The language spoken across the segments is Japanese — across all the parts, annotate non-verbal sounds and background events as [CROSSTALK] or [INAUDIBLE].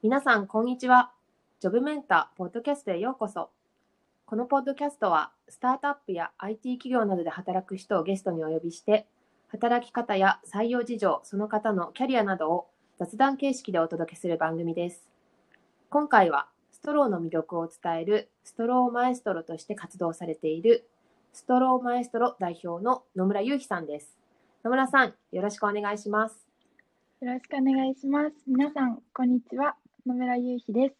皆さん、こんにちは。ジョブメンターポッドキャストへようこそ。このポッドキャストは、スタートアップや IT 企業などで働く人をゲストにお呼びして、働き方や採用事情、その方のキャリアなどを雑談形式でお届けする番組です。今回は、ストローの魅力を伝えるストローマエストロとして活動されているストローマエストロ代表の野村祐樹さんです。野村さん、よろしくお願いします。よろしくお願いします。皆さん、こんにちは。野村優妃です、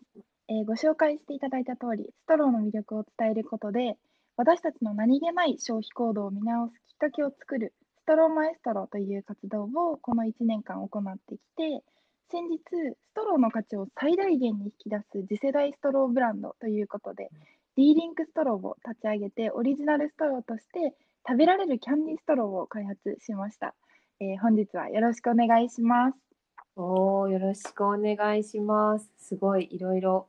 えー、ご紹介していただいた通り、ストローの魅力を伝えることで、私たちの何気ない消費行動を見直すきっかけを作るストローマエストロという活動をこの1年間行ってきて、先日、ストローの価値を最大限に引き出す次世代ストローブランドということで、D リンクストローを立ち上げて、オリジナルストローとして食べられるキャンディストローを開発しました。えー、本日はよろしくお願いします。おー、よろしくお願いします。すごいいろいろ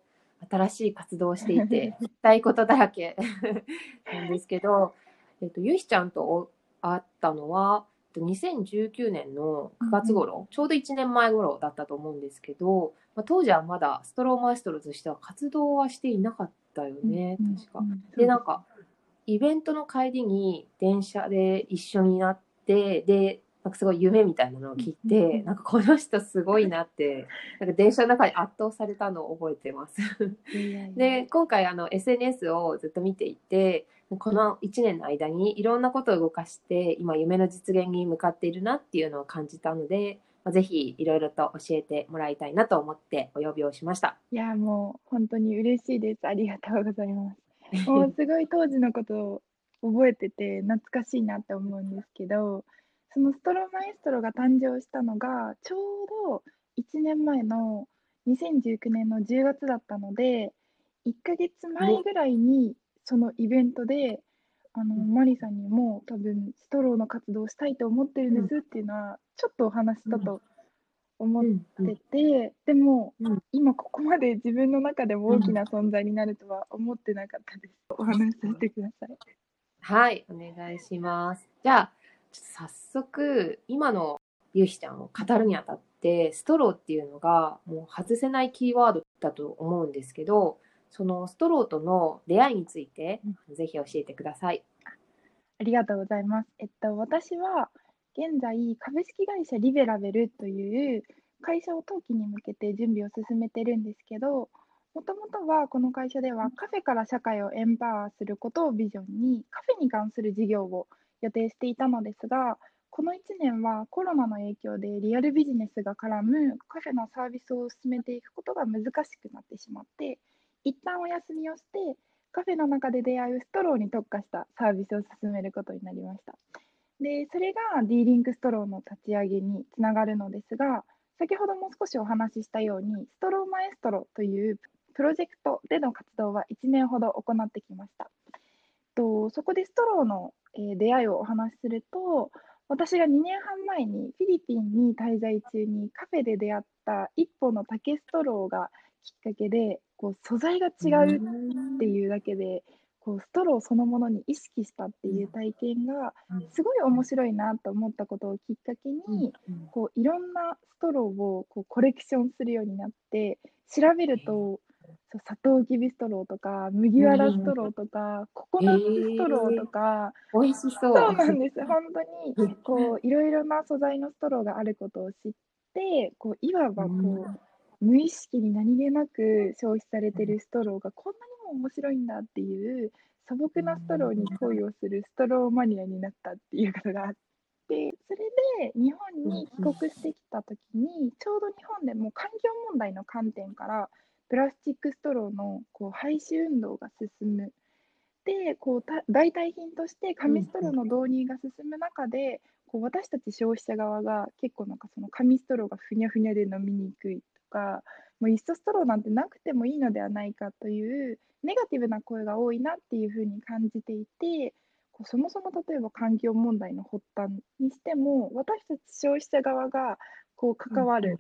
新しい活動をしていて、聞きたいことだらけ [LAUGHS] なんですけど、えっと、ゆひちゃんと会ったのは、2019年の9月頃、うん、ちょうど1年前頃だったと思うんですけど、まあ、当時はまだストローマエストロとしては活動はしていなかったよね、うん、確か。で、なんか、イベントの帰りに電車で一緒になって、で、なんかすごい夢みたいなのを聞いて、なんかこの人すごいなって、[LAUGHS] なんか電車の中に圧倒されたのを覚えてます。で、今回あの SNS をずっと見ていて、この1年の間にいろんなことを動かして、今夢の実現に向かっているなっていうのを感じたので、まあ、ぜひいろいろと教えてもらいたいなと思ってお呼びをしました。いや、もう本当に嬉しいです。ありがとうございます。[LAUGHS] もうすごい当時のことを覚えてて懐かしいなって思うんですけど、そのストロマエストロが誕生したのが、ちょうど1年前の2019年の10月だったので、1ヶ月前ぐらいにそのイベントで、あの、マリさんにも多分ストローの活動をしたいと思ってるんですっていうのは、ちょっとお話したと思ってて、でも、今ここまで自分の中でも大きな存在になるとは思ってなかったです。お話しさせてください。はい、お願いします。じゃあ、早速、今のゆうひちゃんを語るにあたって、ストローっていうのがもう外せないキーワードだと思うんですけど、そのストローとの出会いについて、ぜひ教えてください。ありがとうございます。えっと、私は現在、株式会社リベラベルという会社を登記に向けて準備を進めてるんですけど、もともとはこの会社ではカフェから社会をエンパワーすることをビジョンにカフェに関する事業を予定していたのですが、この1年はコロナの影響でリアルビジネスが絡むカフェのサービスを進めていくことが難しくなってしまって、一旦お休みをして、カフェの中で出会うストローに特化したサービスを進めることになりました。で、それが D リンクストローの立ち上げにつながるのですが、先ほども少しお話ししたように、ストローマエストロというプロジェクトでの活動は1年ほど行ってきました。とそこでストローのえー、出会いをお話しすると、私が2年半前にフィリピンに滞在中にカフェで出会った一本の竹ストローがきっかけでこう素材が違うっていうだけでこうストローそのものに意識したっていう体験がすごい面白いなと思ったことをきっかけにこういろんなストローをこうコレクションするようになって調べるとそうサトウキビストローとか麦わらストローとか、ココナッツストローとか、えー、美味しそう。そうなんです本当にこういろいろな素材のストローがあることを知ってこういわばこう、無意識に何気なく消費されてるストローがこんなにも面白いんだっていう素朴なストローに恋をするストローマニアになったっていうことがあって。それで日本に帰国してきた時にちょうど日本でも環境問題の観点からプラスチックストローのこう廃止運動が進む。でこう代替品として紙ストローの導入が進む中で、こう私たち消費者側が結構なんかその紙ストローがふにゃふにゃで飲みにくいとかもういっそストローなんてなくてもいいのではないかというネガティブな声が多いなっていうふうに感じていてこうそもそも例えば環境問題の発端にしても私たち消費者側がこう関わる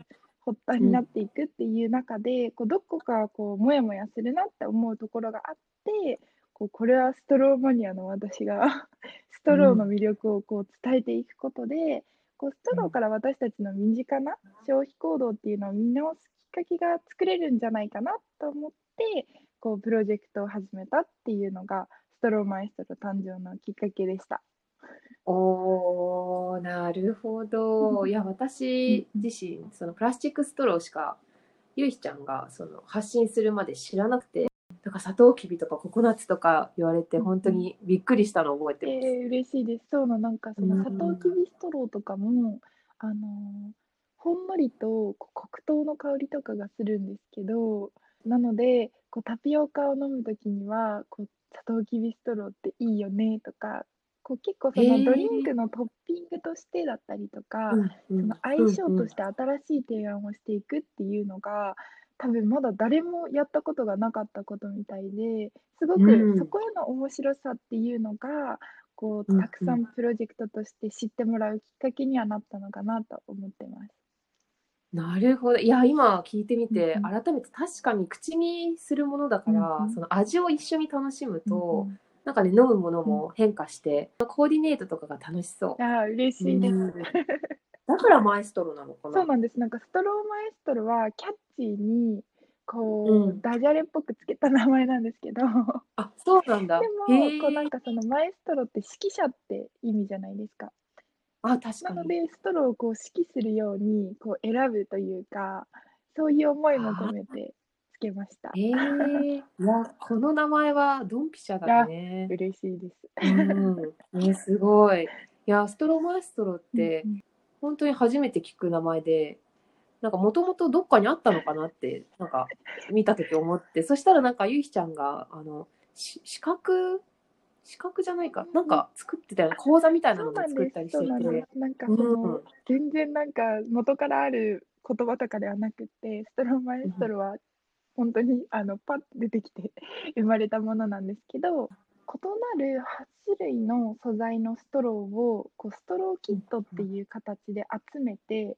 発端になっていくっていう中で、こうどこかこうモヤモヤするなって思うところがあってこうこれはストローマニアの私が [LAUGHS] ストローの魅力をこう伝えていくことで、こうストローから私たちの身近な消費行動っていうのを見直すきっかけが作れるんじゃないかなと思ってこうプロジェクトを始めたっていうのがストローマイストロ誕生のきっかけでした。おー、なるほど。いや、私自身、そのプラスチックストローしか、ゆいひちゃんがその発信するまで知らなくて、なんかサトウキビとかココナッツとか言われて、本当にびっくりしたのを覚えてます。えー、嬉しいです。そうな、なんかそのサトウキビストローとかも、あのーほんのりと黒糖の香りとかがするんですけど、なので、こうタピオカを飲むときには、こうサトウキビストローっていいよねとか、こう結構そのドリンクのトッピングとしてだったりとか、うんうんその相性として新しい提案をしていくっていうのが、多分まだ誰もやったことがなかったことみたいですごうん。くそこへの面白さっていうのがこうたくさんプロジェクトとして知ってもらうきっかけにはなったのかなと思ってます。なるほど。いや、今聞いてみて、うん改めて確かに口にするものだから、その味を一緒に楽しむと、うんなんかね、飲むものも変化して、コーディネートとかが楽しそう。ああ嬉しいです。うんだからマエストロなのかな？そうなんです。なんかストローマエストロはキャッチーにこう、うんダジャレっぽくつけた名前なんですけど、でもあ、そうなんだ。へえこうなんかそのマエストロって指揮者って意味じゃないですか。あ、確かに。なので、ストローをこう指揮するようにこう選ぶというか、そういう思いも込めてつけました。へえ。[LAUGHS] いや、この名前はドンピシャだね。嬉しいです。うん。ね、すごい。いや、ストロマエストロってうんうん本当に初めて聞く名前で、なんかもともとどっかにあったのかなって、なんか見たとき思って、そしたらなんかゆいひちゃんが、あの、し資格、資格じゃないか、なんか作ってたよね。講座みたいなのもそうなんで作ったりしてて。なんかその、全然なんか元からある言葉とかではなくて、ストローマエストロは本当にあのパッと出てきて [LAUGHS] 生まれたものなんですけど、異なる8種類の素材のストローをこうストローキットっていう形で集めて、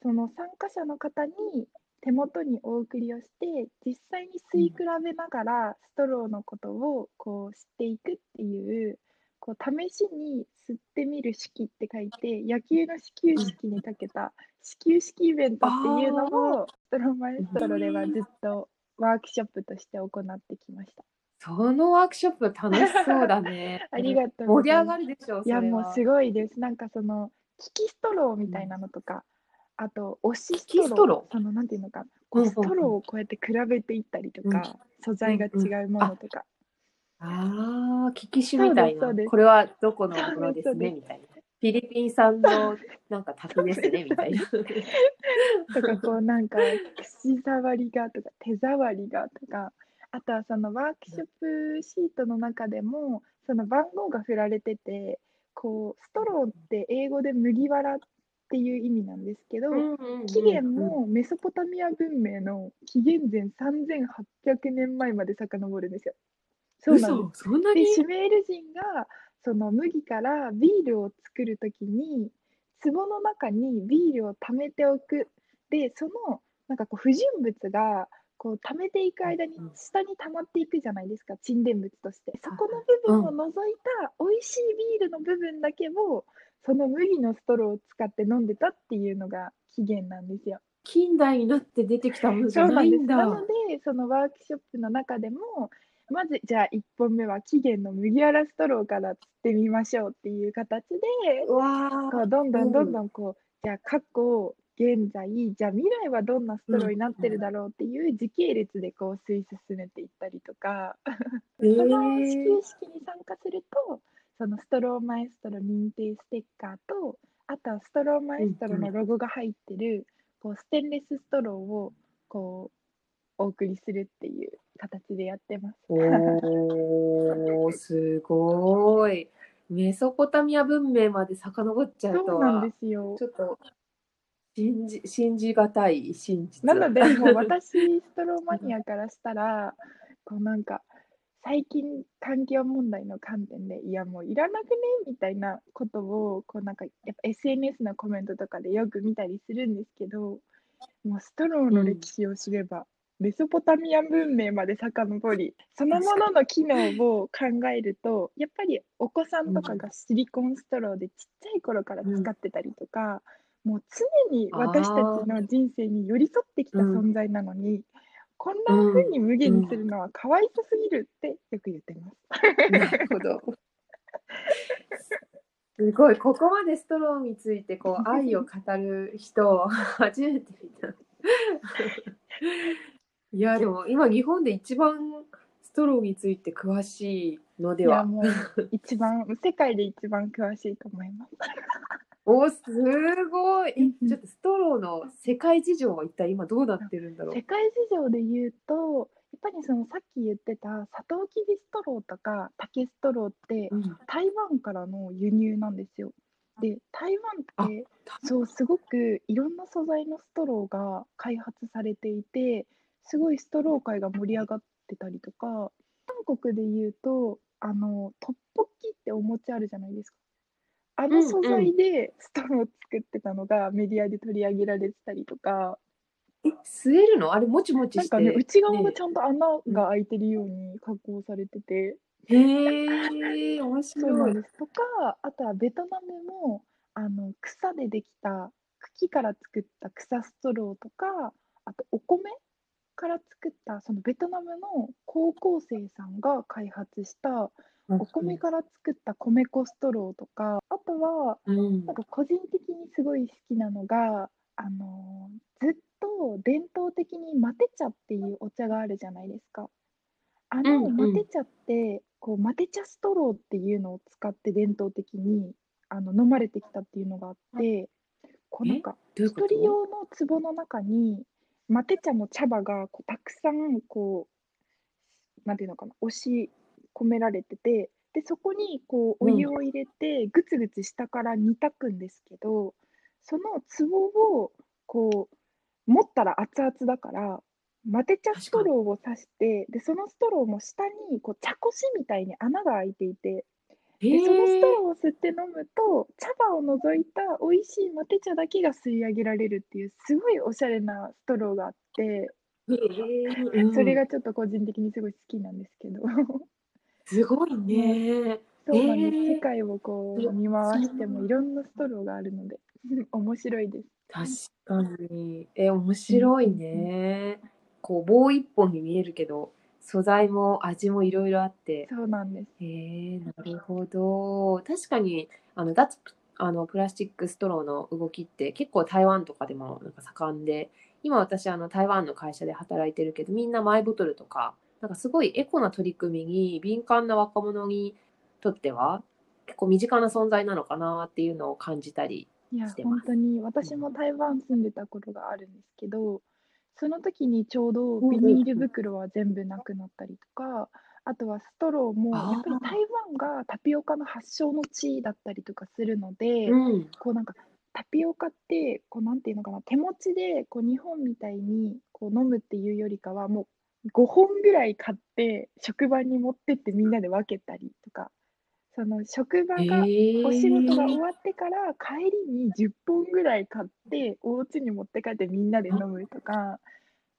その参加者の方に手元にお送りをして、実際に吸い比べながらストローのことをこう知っていくっていう、こう試しに吸ってみる式って書いて、野球の始球式にかけた始球式イベントっていうのを、ストローマエストロではずっとワークショップとして行ってきました。そのワークショップ楽しそうだね。[LAUGHS] ありがとうご盛り上。がるでしょう、いや、もうすごいです。なんかその、利きストローみたいなのとか、あと、押しス利きストロー？その、なんていうのか、こうんうんうストローをこうやって比べていったりとか、素材が違うものとか。ああ、聞き手みたいな。これはどこのものですね、みたいな。フィリピン産のなんか竹ですね、みたいな。[LAUGHS] とか、こうなんか、口触りがとか、手触りがとか、あとはそのワークショップシートの中でも、その番号が振られてて、こう、ストローって英語で麦わらっていう意味なんですけど、起源もメソポタミア文明の紀元前3800年前まで遡るんですよ。そうなんです。そんなに？シュメール人がその麦からビールを作るときに、壺の中にビールを溜めておく。で、そのなんかこう不純物がこう溜めていく間にうん下に溜まっていくじゃないですか、沈殿物として。そこの部分を除いた美味しいビールの部分だけを、その麦のストローを使って飲んでたっていうのが起源なんですよ。近代になって出てきたものじゃそうなんです。ないんだ。なので、そのワークショップの中でも、まずじゃあ1本目は起源の麦わらストローから釣ってみましょうっていう形で、うわこうどんどんどんどんこう、じゃあ過去、現在、じゃあ未来はどんなストローになってるだろうっていう時系列でこう推進めていったりとか、ー。そのえ始球式に参加すると、そのストローマエストロ認定ステッカーと、あとはストローマエストロのロゴが入ってる、こうステンレスストローをこうお送りするっていう形でやってます。おー、すごい。メソポタミア文明まで遡っちゃうとそうなんはで、すよち。ょっと信じ、信じがたい真実。なので、もう私、ストローマニアからしたら、こうなんか、最近環境問題の観点で、いやもういらなくねみたいなことを、こうなんか、やっぱ SNS のコメントとかでよく見たりするんですけど、もうストローの歴史を知れば、メソポタミア文明まで遡り、そのものの機能を考えると、やっぱりお子さんとかがシリコンストローでちっちゃい頃から使ってたりとか、もう常に私たちの人生に寄り添ってきた存在なのに、こんな風に無限にするのはかわいそすぎるってよく言ってます。なるほど。すごい、ここまでストローについてこう愛を語る人を初めて見た。いや、でも今日本で一番ストローについて詳しいのでは。もう一番、世界で一番詳しいと思います。[LAUGHS] おすごい。ちょっとストローの世界事情は一体今どうなってるんだろう？世界事情で言うと、やっぱりそのさっき言ってたサトウキビストローとか竹ストローって、台湾からの輸入なんですよ。で台湾ってそうすごくいろんな素材のストローが開発されていてすごいストロー界が盛り上がってたりとか韓国で言うとあのトッポッキってお餅あるじゃないですか。あの素材でストロー作ってたのがメディアで取り上げられてたりとか、え、吸えるの？あれ、もちもちなんかね、内側がちゃんと穴が開いてるように加工されてて、へえ、面 [LAUGHS] そうなんです。とか、あとはベトナムも、あの、草でできた、茎から作った草ストローとか、あとお米から作った、そのベトナムの高校生さんが開発したお米から作った米粉ストローとか、あとは、なんか個人的にすごい好きなのが、あのずっと伝統的にマテ茶っていうお茶があるじゃないですか。あのマテ茶って、こうマテ茶ストローっていうのを使って伝統的にあの飲まれてきたっていうのがあって、こうなんか一人用の壺の中にマテ茶の茶葉がこうたくさんこうなんていうのかな押し込められてて、で、そこにこうお湯を入れて、ぐつぐつ下から煮炊くんですけど、その壺をこう持ったら熱々だから、マテ茶ストローを刺して、で、そのストローも下にこう茶こしみたいに穴が開いていて、で、そのストローを吸って飲むと、茶葉を除いた美味しいマテ茶だけが吸い上げられるっていう、すごいおしゃれなストローがあって、[LAUGHS] それがちょっと個人的にすごい好きなんですけど。すごいね。そうなんです。世界をこう見回してもいろんなストローがあるので [LAUGHS] 面白いです。確かに。え、面白いね。こう棒一本に見えるけど、素材も味もいろいろあって。そうなんです。へえ、なるほど。確かにあの脱あのプラスチックストローの動きって結構台湾とかでもなんか盛んで、今私あの台湾の会社で働いてるけど、みんなマイボトルとかなんかすごいエコな取り組みに敏感な若者にとっては結構身近な存在なのかなっていうのを感じたりいや本当に私も台湾住んでたことがあるんですけど、その時にちょうどビニール袋は全部なくなったりとか、あとはストローもやっぱり台湾がタピオカの発祥の地だったりとかするので、うん、こうなんかタピオカってこうなんていうのかな手持ちでこう日本みたいにこう飲むっていうよりかはもう5本ぐらい買って職場に持ってってみんなで分けたりとか、その職場が、お仕事が終わってから帰りに10本ぐらい買ってお家に持って帰ってみんなで飲むとか、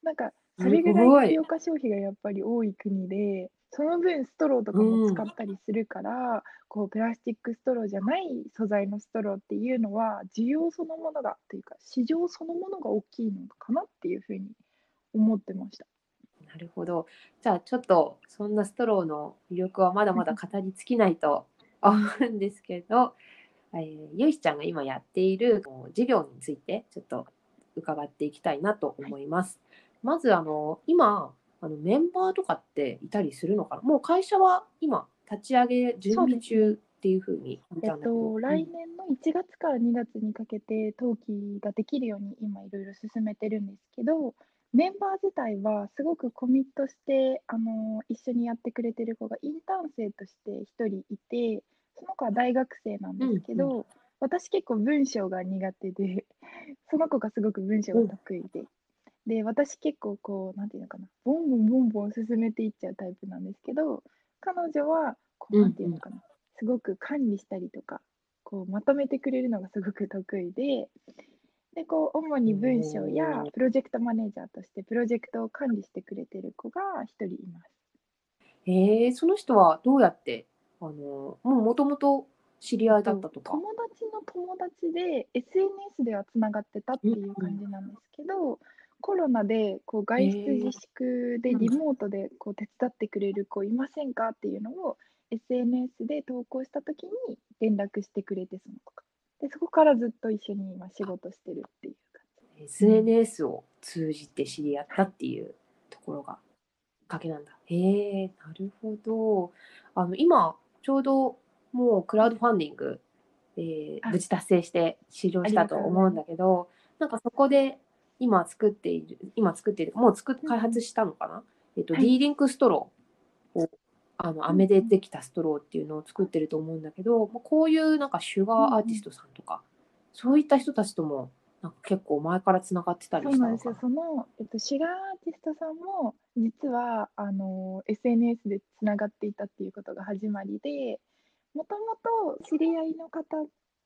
なんかそれぐらいタピオカ消費がやっぱり多い国で、その分ストローとかも使ったりするから、こうプラスチックストローじゃない素材のストローっていうのは需要そのものがというか市場そのものが大きいのかなっていうふうに思ってました。なるほど。じゃあちょっとそんなストローの魅力はまだまだ語り尽きないと思うんですけど、えー、ゆいしちゃんが今やっている授業についてちょっと伺っていきたいなと思います。まずあの今あのメンバーとかっていたりするのかな？もう会社は今立ち上げ準備中っていうふうにえっと、来年の1月から2月にかけて登記ができるように今いろいろ進めてるんですけど、メンバー自体はすごくコミットして、あの一緒にやってくれてる子がインターン生として1人いて、その子は大学生なんですけど、うんうん、私結構文章が苦手で、その子がすごく文章が得意で、で、私結構こう、なんていうのかな、ボンボンボンボン進めていっちゃうタイプなんですけど、彼女は、こう、なんていうのかな、すごく管理したりとか、こう、まとめてくれるのがすごく得意で、で、こう、主に文章やプロジェクトマネージャーとしてプロジェクトを管理してくれてる子が一人います。えー、その人はどうやって、あの、もうもともと知り合いだったとか？友達の友達で SNS ではつながってたっていう感じなんですけど、コロナでこう外出自粛でリモートでこう手伝ってくれる子いませんかっていうのを SNS で投稿した時に連絡してくれてその子が。でそこからずっと一緒に今仕事してるっていう感じ。SNS を通じて知り合ったっていうところがきっかけなんだ。へえ、なるほど。あの今ちょうどもうクラウドファンディング、えーあ無事達成して終了したと思うんだけど、なんかそこで今作っている、今作っている、もう作開発したのかな、えっと、はい D リンクストローを、あの、ん。飴でできたストローっていうのを作ってると思うんだけど、まあこういうなんかシュガーアーティストさんとか、そういった人たちとも、なんか結構前からつながってたりそうなんですよ。その、えっと、シガーアーティストさんも、実は、あの、SNS でつながっていたっていうことが始まりで、もともと知り合いの方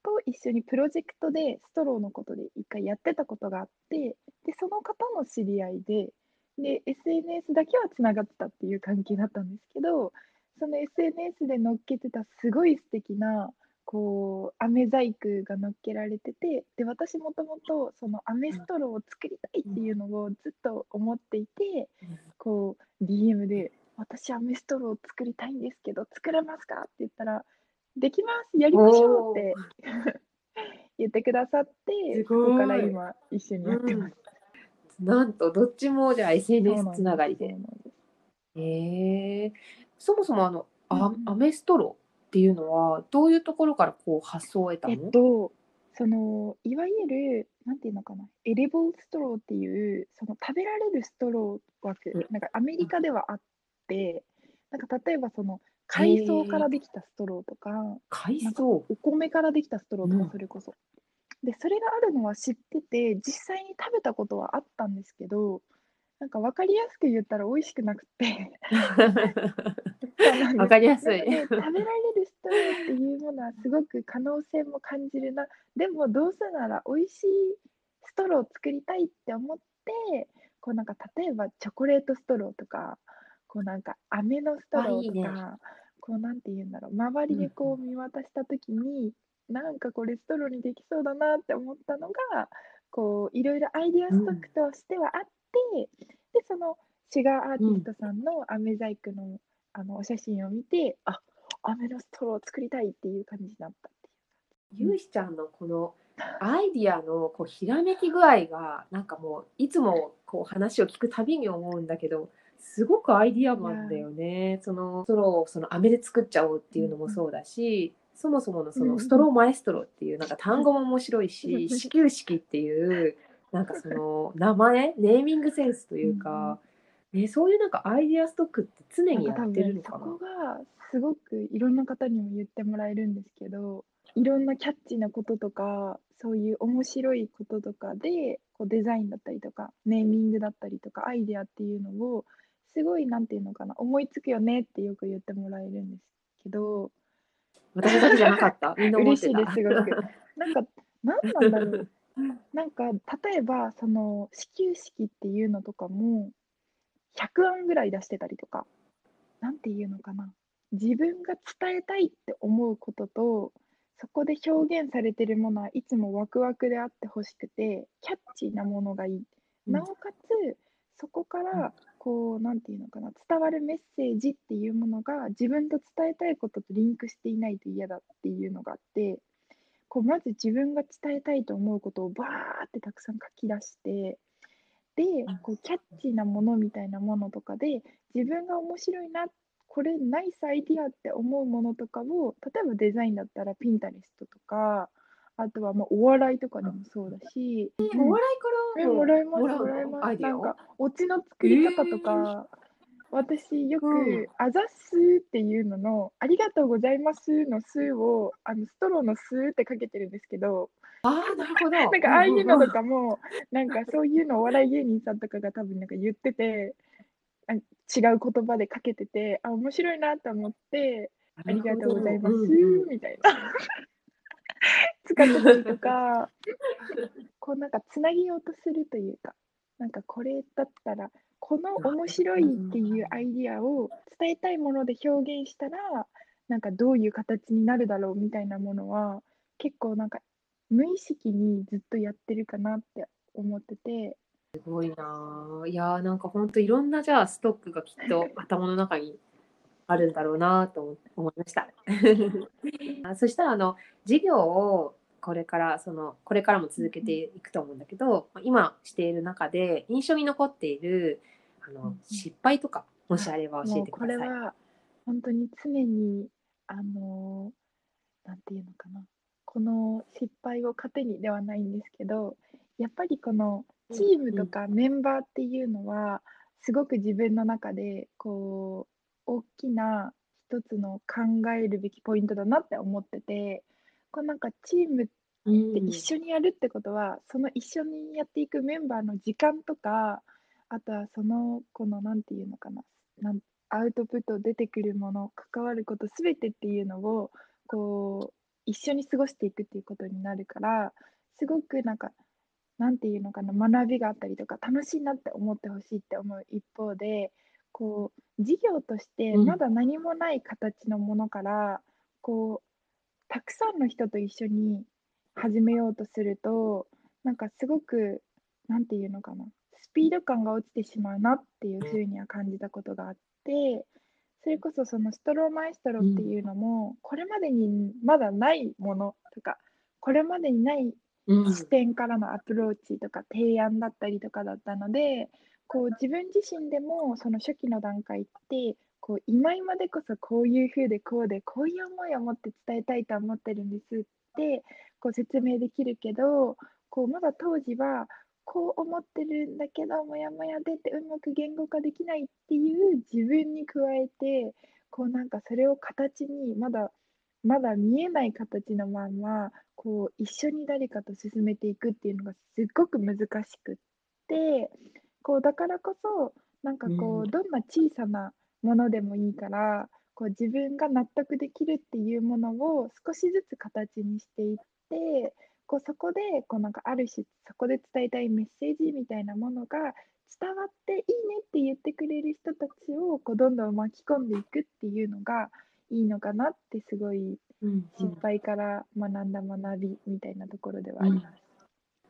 と一緒にプロジェクトでストローのことで一回やってたことがあって、で、その方の知り合いで、で、SNS だけはつながってたっていう関係だったんですけど、その SNS で載っけてたすごい素敵な、こう、飴細工が載っけられてて、で、私もともとその飴ストローを作りたいっていうのをずっと思っていて、こう、DM で、私飴ストローを作りたいんですけど、作れますかって言ったら、できますやりましょうって [LAUGHS] 言ってくださって、そこから今一緒にやってます。なんと、どっちもじゃあ SNS つながりで。です。そもそもあの、あうんうん。飴ストローっていうのは、どういうところからこう発想を得たえのっと、そのいわゆる、なんていうのかな、 edible straw っていう、その食べられるストロー枠。うん、なんかアメリカではあって、なんか例えばその海藻からできたストローとか、海藻？お米からできたストローとうん。かそれこそ。で、それがあるのは知ってて、実際に食べたことはあったんですけど、なんか分かりやすく言ったら美味しくなくて、[LAUGHS] そうなんです。わかりやすい。食べられるストローっていうものはすごく可能性も感じるな。でもどうせなら美味しいストローを作りたいって思ってこうなんか例えばチョコレートストローとかこうなんか飴のストローとかあいいね。こうなんて言うんだろう。周りでこう見渡した時に、なんかこれストローにできそうだなって思ったのがこういろいろアイディアストックとしてはあって、でそのシュガーアーティストさんの飴細工の,、あのお写真を見てあ飴のストローを作りたいっていう感じになったってゆう。ひちゃんのこのアイディアのこうひらめき具合がなんかもういつもこう話を聞くたびに思うんだけどすごくアイディアマンだよね。そのストローをその飴で作っちゃおうっていうのもそうだし、そもそものそのストローマエストロっていうなんか単語も面白いうんし、始球式っていうなんかその名前？ネーミングセンスというか、ね、そういうなんかアイディアストックって常にやってるのかな？そこ。がすごくいろんな方にも言ってもらえるんですけどいろんなキャッチーなこととかそういう面白いこととかでこうデザインだったりとかネーミングだったりとかアイデアっていうのをすごいなんていうのかな思いつくよねってよく言ってもらえるんですけど私だけじゃなかった。[LAUGHS] みんな思っ嬉していた。ですすごく。なんか何なんだろう [LAUGHS] なんか例えばその始球式っていうのとかも100案ぐらい出してたりとかなんていうのかな自分が伝えたいって思うこととそこで表現されてるものはいつもワクワクであってほしくてキャッチーなものがいい。うんなおかつそこからこうなんていうのかな伝わるメッセージっていうものが自分と伝えたいこととリンクしていないと嫌だっていうのがあってこうまず自分が伝えたいと思うことをバーってたくさん書き出してでこうキャッチーなものみたいなものとかで自分が面白いなこれナイスアイディアって思うものとかを例えばデザインだったらピンタレストとかあとはまあお笑いとかでもそうだし、おうん笑いからえもらいますもらいますなんかオチの作り方とか、私よく、うん。あざっすーっていうのの、ありがとうございますのすーを、あのストローのすーってかけてるんですけど、ああ、なるほど。[LAUGHS] なんかああいうのとか。かも、なんかそういうのお笑い芸人さんとかが多分なんか言ってて、あ違う言葉でかけてて、あ、面白いなと思って、ありがとうございます、みたいな。[LAUGHS] 使ってたりとか、[LAUGHS] こうなんかつなげようとするというか、なんかこれだったら、この面白いっていうアイディアを伝えたいもので表現したら、なんかどういう形になるだろうみたいなものは結構なんか無意識にずっとやってるかなって思ってて。すごいなあいやーなんかほんといろんなじゃあストックがきっと頭の中にあるんだろうなと思いました。[LAUGHS] あそしたらあの授業をこれからそのこれからも続けていくと思うんだけど今している中で印象に残っているあの失敗とかもしあれば教えてください。これは本当に常にあのなんていうのかなこの失敗を糧にではないんですけどやっぱりこのチームとかメンバーっていうのはすごく自分の中でこう大きな一つの考えるべきポイントだなって思っててこうなんかチームって一緒にやるってことは、その一緒にやっていくメンバーの時間とかあとはそのこの何て言うのかななんアウトプット出てくるもの関わること全てっていうのをこう一緒に過ごしていくっていうことになるからすごくなんかなんていうのかな学びがあったりとか楽しいなって思ってほしいって思う一方でこう事業としてまだ何もない形のものから、こうたくさんの人と一緒に始めようとするとなんかすごくなんていうのかなスピード感が落ちてしまうなっていうふうには感じたことがあってそれこそそのストローマエストロっていうのも、これまでにまだないものとかこれまでにない視点からのアプローチとか提案だったりとかだったのでこう自分自身でもその初期の段階ってこう今今でこそこういう風でこうでこういう思いを持って伝えたいと思ってるんですってこう説明できるけどこうまだ当時はこう思ってるんだけどもやもやでってうまく言語化できないっていう自分に加えてこうなんかそれを形にまだまだ見えない形のままこう一緒に誰かと進めていくっていうのがすっごく難しくってこうだからこそなんかこう、どんな小さなものでもいいからこう自分が納得できるっていうものを少しずつ形にしていってこうそこでこうなんかある種そこで伝えたいメッセージみたいなものが伝わっていいねって言ってくれる人たちをこうどんどん巻き込んでいくっていうのがいいのかなってすごい失敗から学んだ学びみたいなところではあります。うん、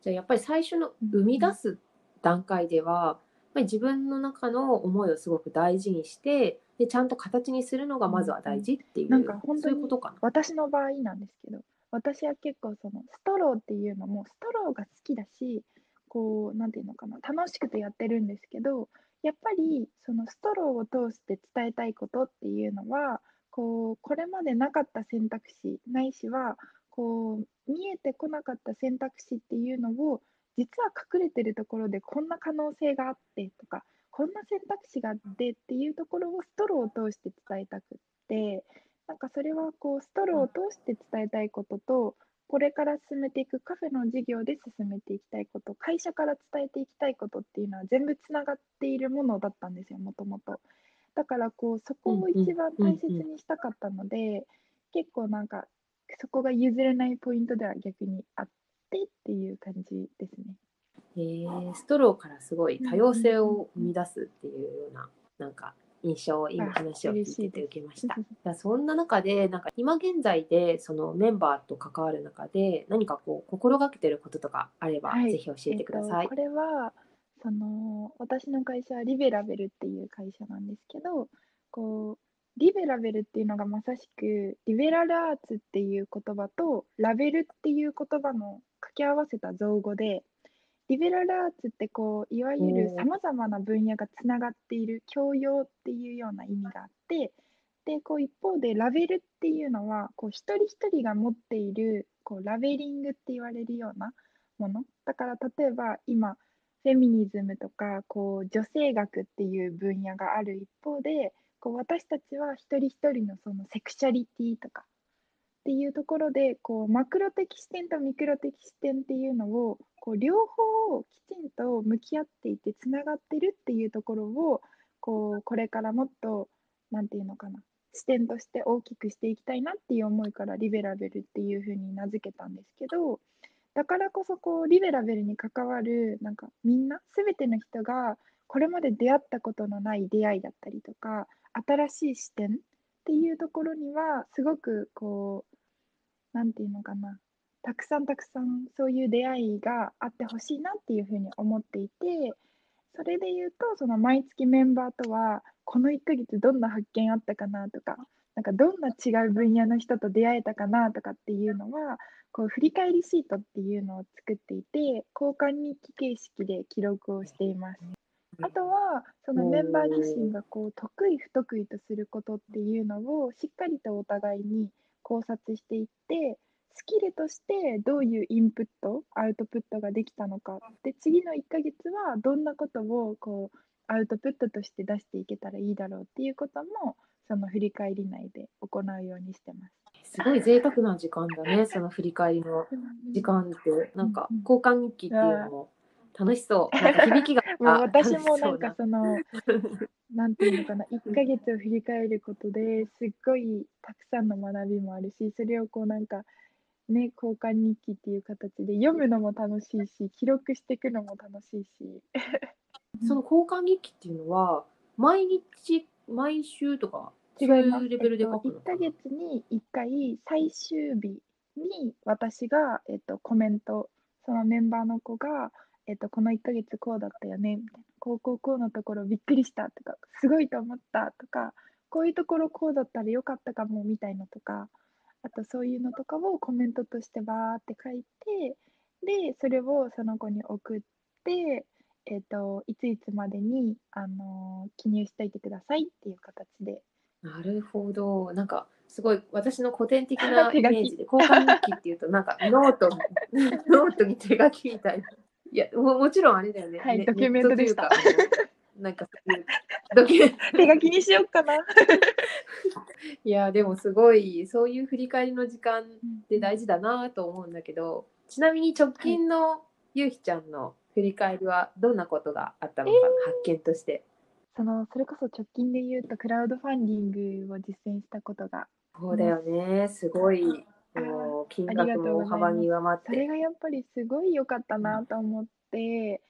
じゃあやっぱり最初の生み出す段階では、自分の中の思いをすごく大事にしてでちゃんと形にするのがまずは大事っていう、なんか本当にそういうことかな。私の場合なんですけど私は結構そのストローっていうのもストローが好きだしこう何て言うのかな楽しくてやってるんですけどやっぱりそのストローを通して伝えたいことっていうのはこうこれまでなかった選択肢ないしはこう見えてこなかった選択肢っていうのを実は隠れてるところでこんな可能性があってとかこんな選択肢があってっていうところをストローを通して伝えたくってなんかそれはこうストローを通して伝えたいこととこれから進めていくカフェの事業で進めていきたいこと会社から伝えていきたいことっていうのは全部つながっているものだったんですよもともと。だからこうそこを一番大切にしたかったので結構なんかそこが譲れないポイントでは逆にあって。ってっていう感じですね。えー、ストローからすごい多様性を生み出すっていうような、なんか印象を今話を聞いて受けました。[LAUGHS] いそんな中でなんか今現在でそのメンバーと関わる中で何かこう心がけてることとかあれば、ぜひ教えてください。えっと、これはその私の会社はリベラベルっていう会社なんですけどこうリベラベルっていうのがまさしくリベラルアーツっていう言葉とラベルっていう言葉の掛け合わせた造語でリベラルアーツってこういわゆるさまざまな分野がつながっている教養っていうような意味があってでこう一方でラベルっていうのはこう一人一人が持っているこうラベリングって言われるようなもの。だから例えば今フェミニズムとかこう女性学っていう分野がある一方でこう私たちは一人一人のそのセクシャリティとかっていうところでこうマクロ的視点とミクロ的視点っていうのをこう両方をきちんと向き合っていてつながってるっていうところをこうこれからもっと何て言うのかな視点として大きくしていきたいなっていう思いからリベラベルっていうふうに名付けたんですけどだからこそこうリベラベルに関わるなんかみんな全ての人がこれまで出会ったことのない出会いだったりとか新しい視点っていうところにはすごくこうなんていうのかなたくさんたくさんそういう出会いがあってほしいなっていうふうに思っていてそれで言うとその毎月メンバーとはこの1ヶ月どんな発見あったかなとかなんかどんな違う分野の人と出会えたかなとかっていうのはこう振り返りシートっていうのを作っていて交換日記形式で記録をしています。あとはそのメンバー自身がこう得意不得意とすることっていうのをしっかりとお互いに考察していってスキルとしてどういうインプットアウトプットができたのかで次の1ヶ月はどんなことをこうアウトプットとして出していけたらいいだろうっていうこともその振り返り内で行うようにしてます。すごい贅沢な時間だね、その振り返りの時間って、なんか交換日記っていうのも楽しそう。[LAUGHS] 響きが。もう私もなんかその、[LAUGHS] なんていうのかな、1ヶ月を振り返ることですっごいたくさんの学びもあるし、それをこうなんか、ね、交換日記っていう形で読むのも楽しいし、記録していくのも楽しいし。[LAUGHS] その交換日記っていうのは、毎日、毎週とか、違います。レベルで書くの、えっと、1ヶ月に1回、最終日に私が、えっと、コメント、そのメンバーの子が、えっと、この1ヶ月こうだったよね、みたいな。こうこうこうのところびっくりしたとか、すごいと思ったとか、こういうところこうだったらよかったかもみたいなとか、あとそういうのとかをコメントとしてバーって書いて、で、それをその子に送って、えっ、と、いついつまでに、あのー、記入しておいてくださいっていう形で。なるほど。なんか、すごい私の古典的な [LAUGHS] イメージで、交換日記っていうと、なんかノート、[LAUGHS] ノートに手書きみたいな。いやも、もちろんあれだよね。はい、ね、ドキュメントでした。なんかドキュ手書きにしようかな。[LAUGHS] いや、でもすごい、そういう振り返りの時間って大事だなと思うんだけど、ちなみに直近のゆうひちゃんの振り返りはどんなことがあったのか、えー、発見として。そのそれこそ直近で言うとクラウドファンディングを実践したことがそうだよねすごい金額も大幅に上回って。それがやっぱりすごい良かったなと思って、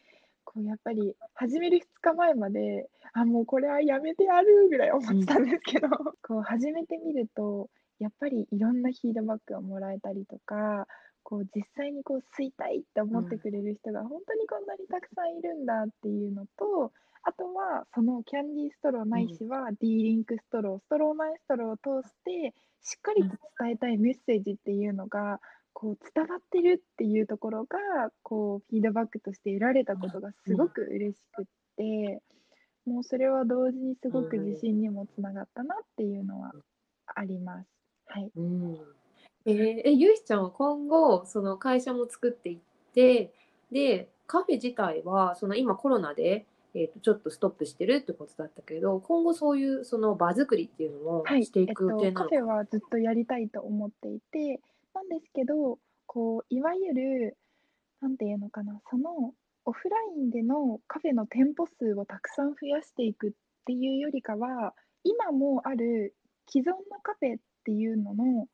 こうやっぱり始める2日前まであもうこれはやめてやるぐらい思ってたんですけど、うん、こう始めてみるとやっぱりいろんなフィードバックをもらえたりとかこう実際にこう吸いたいって思ってくれる人が本当にこんなにたくさんいるんだっていうのと、あとはそのキャンディーストローないしは D リンクストロー、ストローマイストローを通してしっかりと伝えたいメッセージっていうのがこう伝わってるっていうところがこうフィードバックとして得られたことがすごく嬉しくって、もうそれは同時にすごく自信にもつながったなっていうのはあります。はい、うん。えー、えゆいちゃんは今後その会社も作っていってでカフェ自体はその今コロナでえー、とちょっとストップしてるってことだったけど今後そういうその場作りっていうのをしていく予定なのか、はいえっと、カフェはずっとやりたいと思っていてなんですけどこういわゆるなんていうのかなそのオフラインでのカフェの店舗数をたくさん増やしていくっていうよりかは今もある既存のカフェっていうのの、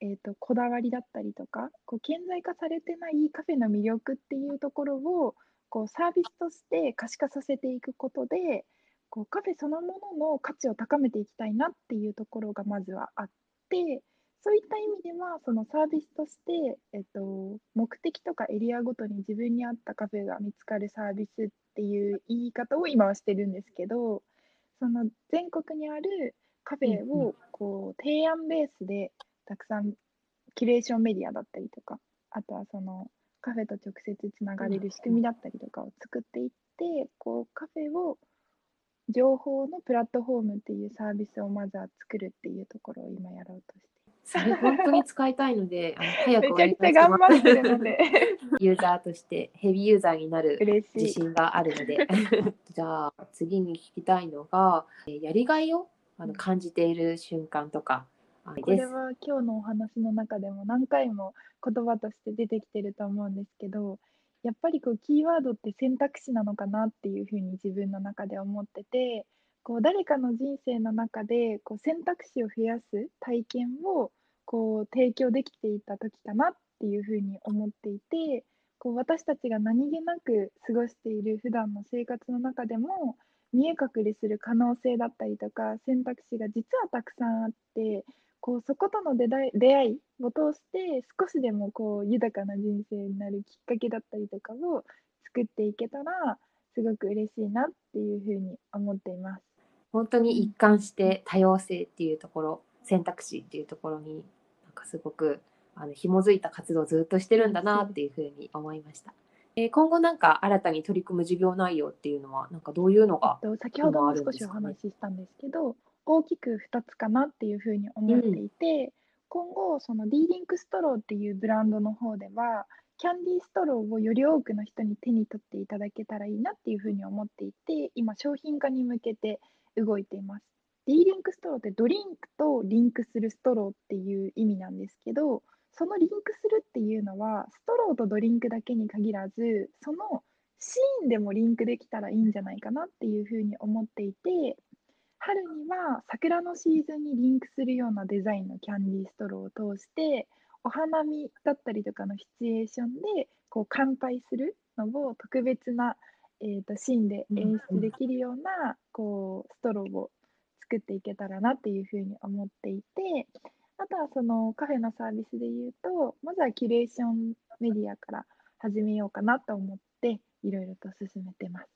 えーとこだわりだったりとかこう顕在化されてないカフェの魅力っていうところをこうサービスとして可視化させていくことでこうカフェそのものの価値を高めていきたいなっていうところがまずはあってそういった意味ではそのサービスとして、えっと、目的とかエリアごとに自分に合ったカフェが見つかるサービスっていう言い方を今はしてるんですけどその全国にあるカフェをこう提案ベースでたくさんキュレーションメディアだったりとかあとはそのカフェと直接つながれる仕組みだったりとかを作っていって、こうカフェを情報のプラットフォームっていうサービスをまずは作るっていうところを今やろうとして。それ本当に使いたいので、あの [LAUGHS] 早くお願いします。頑張ってるので。[LAUGHS] ユーザーとしてヘビーユーザーになる自信があるので。じゃあ次に聞きたいのが、やりがいをあの感じている瞬間とか、これは今日のお話の中でも何回も言葉として出てきてると思うんですけどやっぱりこうキーワードって選択肢なのかなっていうふうに自分の中で思っててこう誰かの人生の中でこう選択肢を増やす体験をこう提供できていた時かなっていうふうに思っていてこう私たちが何気なく過ごしている普段の生活の中でも見え隠れする可能性だったりとか選択肢が実はたくさんあってこうそことの出会い出会いを通して少しでもこう豊かな人生になるきっかけだったりとかを作っていけたらすごく嬉しいなっていうふうに思っています。本当に一貫して多様性っていうところ選択肢っていうところになんかすごくあの紐づいた活動をずっとしてるんだなっていうふうに思いました。えー、今後なんか新たに取り組む事業内容っていうのはなんかどういうのが、えっと、先ほども少しお話ししたんですけど大きく2つかなっていうふうに思っていて、うん、今後その D リンクストローっていうブランドの方ではキャンディーストローをより多くの人に手に取っていただけたらいいなっていうふうに思っていて今商品化に向けて動いています。D リンクストローってドリンクとリンクするストローっていう意味なんですけどそのリンクするっていうのはストローとドリンクだけに限らずそのシーンでもリンクできたらいいんじゃないかなっていうふうに思っていて春には桜のシーズンにリンクするようなデザインのキャンディーストローを通してお花見だったりとかのシチュエーションでこう乾杯するのを特別な、えー、とシーンで演出できるようなこうストローを作っていけたらなっていうふうに思っていてあとはそのカフェのサービスで言うと、まずはキュレーションメディアから始めようかなと思って、いろいろと進めてます。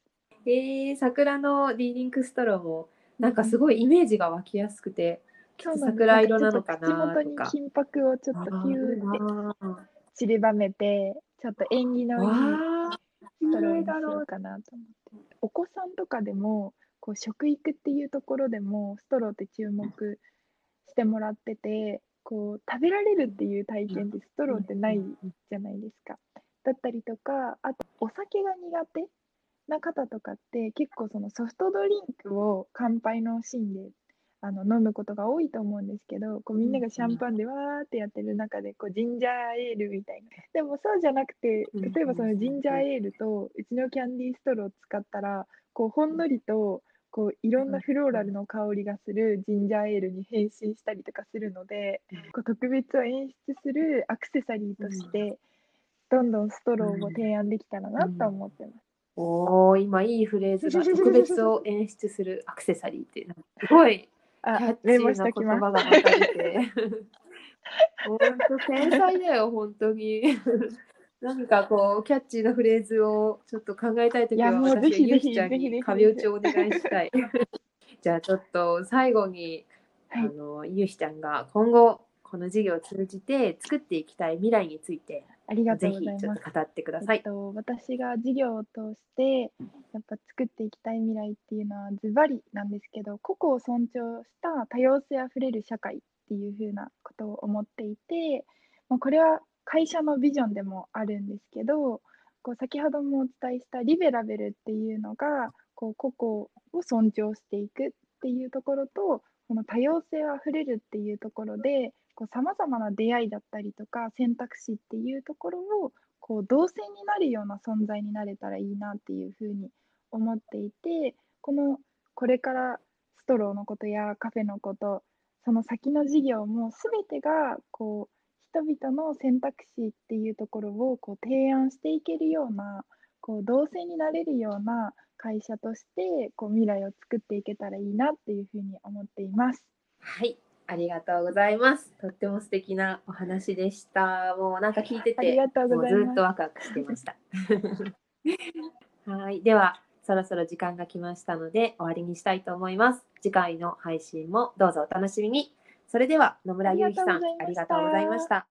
えー、桜のキャンディーストローも、なんかすごいイメージが湧きやすくて、今日桜色なのかな口元に金箔をちょっとピューって散りばめて、ちょっと縁起のいいストローにしようかなと思って。お子さんとかでも、こう食育っていうところでもストローって注目してもらっててこう食べられるっていう体験ってストローってないじゃないですか。だったりとかあとお酒が苦手な方とかって結構そのソフトドリンクを乾杯のシーンであの飲むことが多いと思うんですけどこうみんながシャンパンでわーってやってる中でこうジンジャーエールみたいな。でもそうじゃなくて例えばそのジンジャーエールとうちのキャンディーストローを使ったらこうほんのりとこういろんなフローラルの香りがするジンジャーエールに変身したりとかするので、こう特別を演出するアクセサリーとして、どんどんストローを提案できたらなと思ってます。おお、今いいフレーズが特別を演出する [LAUGHS] アクセサリーってすごいキャッチーな言葉がまた出て。本当天才だよ本当に。[LAUGHS] 何かこうキャッチーなフレーズをちょっと考えたいときは私はゆうひちゃんに壁打ちをお願いしたい。[LAUGHS] じゃあちょっと最後に、はい、あのゆうひちゃんが今後この授業を通じて作っていきたい未来についてありがとうございます。語ってください。えっと、私が授業を通してやっぱ作っていきたい未来っていうのはズバリなんですけど個々を尊重した多様性あふれる社会っていうふうなことを思っていて、まあ、これは会社のビジョンでもあるんですけどこう先ほどもお伝えしたリベラベルっていうのがこう個々を尊重していくっていうところとこの多様性あふれるっていうところでさまざまな出会いだったりとか選択肢っていうところをこう動線になるような存在になれたらいいなっていうふうに思っていてこのこれからストローのことやカフェのことその先の事業も全てがこう人々の選択肢っていうところをこう提案していけるようなこう動線になれるような会社としてこう未来を作っていけたらいいなっていうふうに思っています。はい、ありがとうございます。とっても素敵なお話でした。もうなんか聞いてて、もうずっとワクワクしてました。はい、ではそろそろ時間が来ましたので終わりにしたいと思います。次回の配信もどうぞお楽しみに。それでは野村ゆうひさんありがとうございました。